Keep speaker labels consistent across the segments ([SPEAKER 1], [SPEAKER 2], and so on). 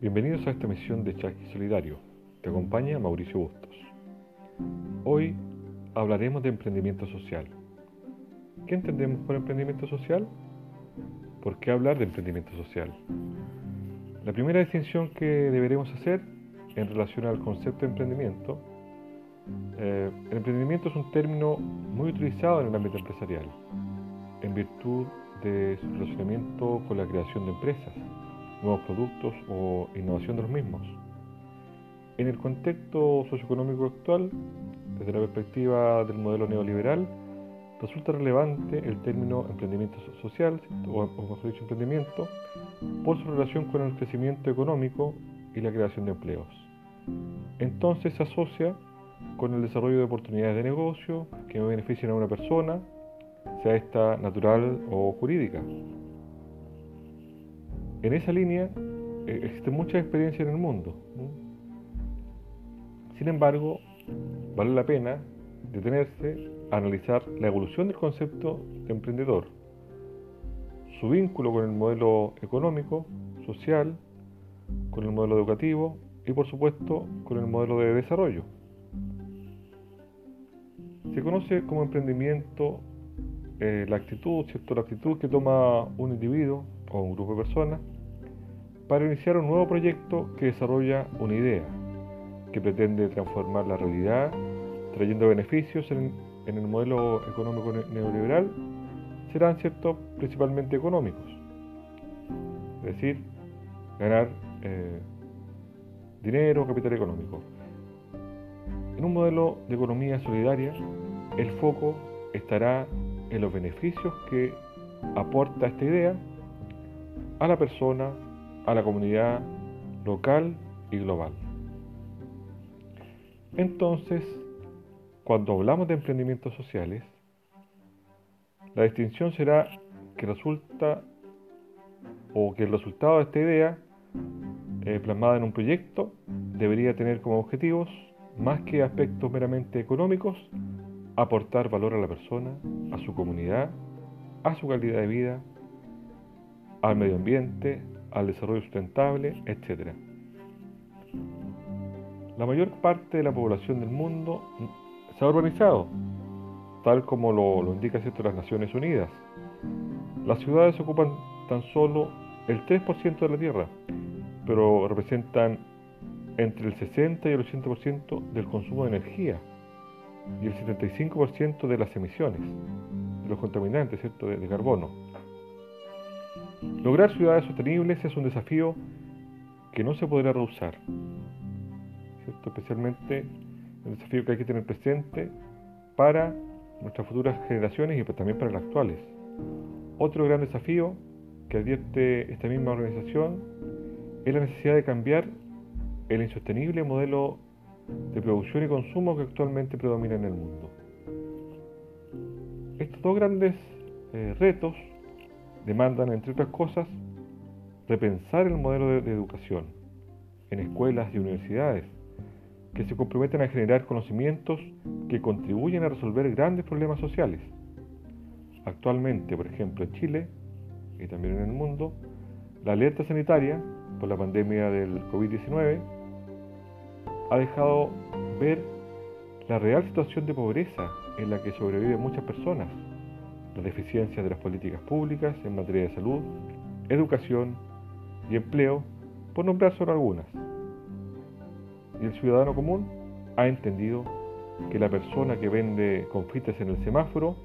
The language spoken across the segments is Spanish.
[SPEAKER 1] Bienvenidos a esta misión de Chaki Solidario. Te acompaña Mauricio Bustos. Hoy hablaremos de emprendimiento social. ¿Qué entendemos por emprendimiento social? ¿Por qué hablar de emprendimiento social? La primera distinción que deberemos hacer en relación al concepto de emprendimiento, eh, el emprendimiento es un término muy utilizado en el ámbito empresarial, en virtud de su relacionamiento con la creación de empresas, nuevos productos o innovación de los mismos. En el contexto socioeconómico actual, desde la perspectiva del modelo neoliberal, resulta relevante el término emprendimiento social, o, mejor dicho, emprendimiento, por su relación con el crecimiento económico y la creación de empleos. Entonces se asocia con el desarrollo de oportunidades de negocio que beneficien a una persona, sea esta natural o jurídica. En esa línea eh, existe mucha experiencia en el mundo. Sin embargo, vale la pena detenerse a analizar la evolución del concepto de emprendedor, su vínculo con el modelo económico, social, con el modelo educativo y por supuesto con el modelo de desarrollo. Se conoce como emprendimiento eh, la actitud, ¿cierto? La actitud que toma un individuo o un grupo de personas para iniciar un nuevo proyecto que desarrolla una idea, que pretende transformar la realidad, trayendo beneficios en, el modelo económico neoliberal, serán cierto principalmente económicos. Es decir, ganar eh, dinero, capital económico. En un modelo de economía solidaria, el foco estará en los beneficios que aporta esta idea a la persona, a la comunidad local y global. Entonces, cuando hablamos de emprendimientos sociales, la distinción será que resulta o que el resultado de esta idea eh, plasmada en un proyecto debería tener como objetivos, más que aspectos meramente económicos, aportar valor a la persona, a su comunidad, a su calidad de vida, al medio ambiente, al desarrollo sustentable, etc. La mayor parte de la población del mundo se ha urbanizado, tal como lo, lo indica las Naciones Unidas. Las ciudades ocupan tan solo el 3% de la Tierra, pero representan entre el 60 y el 80% del consumo de energía y el 75% de las emisiones, de los contaminantes ¿cierto? De, carbono. Lograr ciudades sostenibles es un desafío que no se podrá rehusar, especialmente un desafío que hay que tener presente para nuestras futuras generaciones y también para las actuales. Otro gran desafío que advierte esta misma organización es la necesidad de cambiar el insostenible modelo de producción y consumo que actualmente predomina en el mundo. Estos dos grandes eh, retos demandan, entre otras cosas, repensar el modelo de, educación en escuelas y universidades, que se comprometen a generar conocimientos que contribuyen a resolver grandes problemas sociales. Actualmente, por ejemplo, en Chile y también en el mundo, la alerta sanitaria por la pandemia del COVID-19 ha dejado ver la real situación de pobreza en la que sobreviven muchas personas, las deficiencias de las políticas públicas en materia de salud, educación y empleo, por nombrar solo algunas. Y el ciudadano común ha entendido que la persona que vende confites en el semáforo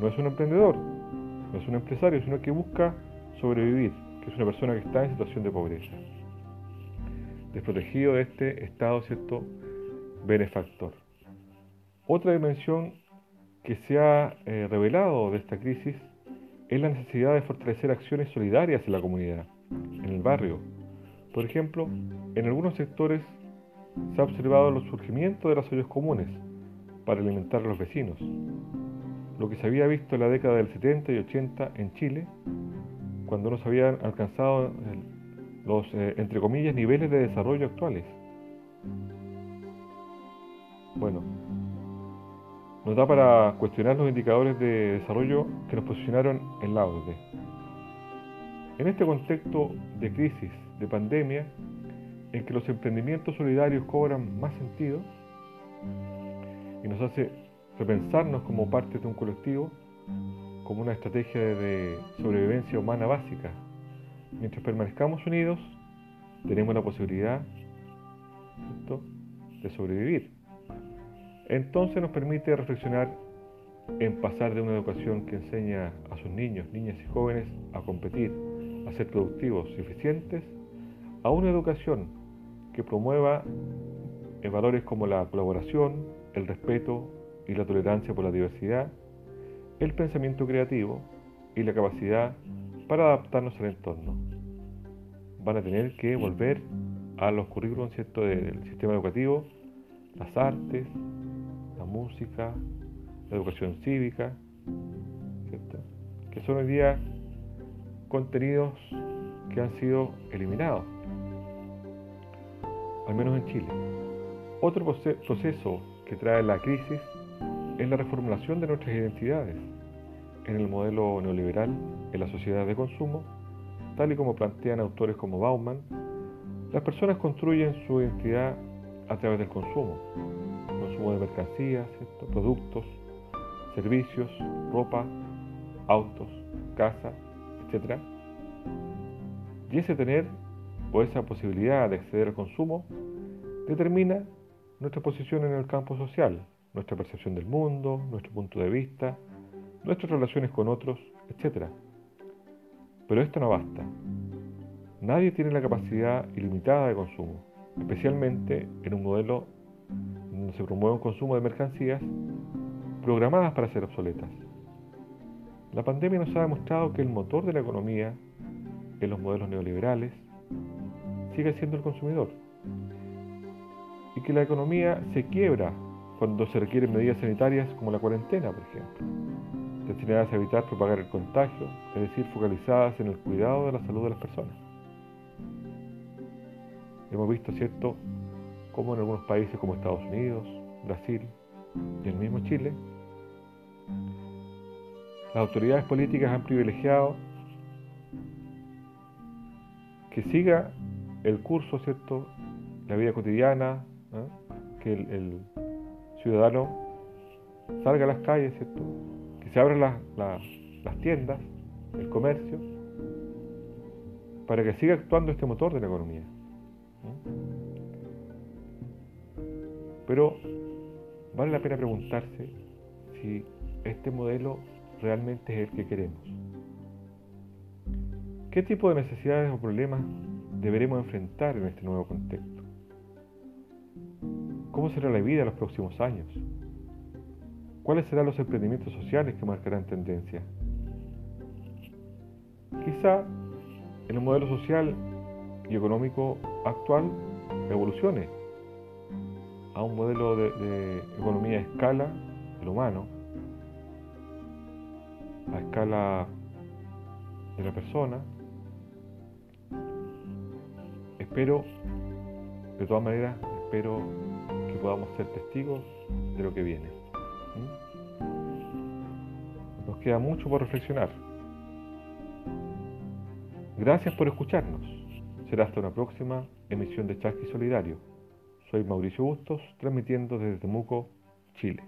[SPEAKER 1] no es un emprendedor, no es un empresario, sino que busca sobrevivir, que es una persona que está en situación de pobreza desprotegido de este estado cierto benefactor. Otra dimensión que se ha eh, revelado de esta crisis es la necesidad de fortalecer acciones solidarias en la comunidad, en el barrio. Por ejemplo, en algunos sectores se ha observado el surgimiento de las ollas comunes para alimentar a los vecinos, lo que se había visto en la década del 70 y 80 en Chile, cuando no se habían alcanzado los, eh, entre comillas, niveles de desarrollo actuales. Bueno, nos da para cuestionar los indicadores de desarrollo que nos posicionaron en la OCDE. En este contexto de crisis, de pandemia, en que los emprendimientos solidarios cobran más sentido y nos hace repensarnos como parte de un colectivo, como una estrategia de sobrevivencia humana básica. Mientras permanezcamos unidos, tenemos la posibilidad de sobrevivir. Entonces nos permite reflexionar en pasar de una educación que enseña a sus niños, niñas y jóvenes a competir, a ser productivos y eficientes, a una educación que promueva valores como la colaboración, el respeto y la tolerancia por la diversidad, el pensamiento creativo y la capacidad para adaptarnos al entorno. Van a tener que volver a los currículos ¿cierto? del sistema educativo, las artes, música, la educación cívica, que son hoy día contenidos que han sido eliminados, al menos en Chile. Otro proceso que trae la crisis es la reformulación de nuestras identidades en el modelo neoliberal en la sociedad de consumo, tal y como plantean autores como Bauman, las personas construyen su identidad a través del consumo, consumo de mercancías, productos, servicios, ropa, autos, casa, etc. Y ese tener o esa posibilidad de acceder al consumo determina nuestra posición en el campo social, nuestra percepción del mundo, nuestro punto de vista, nuestras relaciones con otros, etc. Pero esto no basta. Nadie tiene la capacidad ilimitada de consumo, especialmente en un modelo donde se promueve un consumo de mercancías programadas para ser obsoletas. La pandemia nos ha demostrado que el motor de la economía en los modelos neoliberales sigue siendo el consumidor y que la economía se quiebra cuando se requieren medidas sanitarias como la cuarentena, por ejemplo, destinadas a evitar propagar el contagio, es decir, focalizadas en el cuidado de la salud de las personas. Hemos visto, ¿cierto?, cómo en algunos países como Estados Unidos, Brasil y el mismo Chile, las autoridades políticas han privilegiado que siga el curso, ¿cierto?, la vida cotidiana, que el, ciudadano salga a las calles, ¿cierto? que se abran las tiendas, el comercio, para que siga actuando este motor de la economía. Pero vale la pena preguntarse si este modelo realmente es el que queremos. ¿Qué tipo de necesidades o problemas deberemos enfrentar en este nuevo contexto? ¿Cómo será la vida en los próximos años? ¿Cuáles serán los emprendimientos sociales que marcarán tendencia? Quizá en el modelo social y económico actual evolucione a un modelo de, economía a escala del humano, a escala de la persona. Espero, de todas maneras, espero podamos ser testigos de lo que viene. ¿Mm? Nos queda mucho por reflexionar. Gracias por escucharnos. Será hasta una próxima emisión de Chasqui Solidario. Soy Mauricio Bustos, transmitiendo desde Temuco, Chile.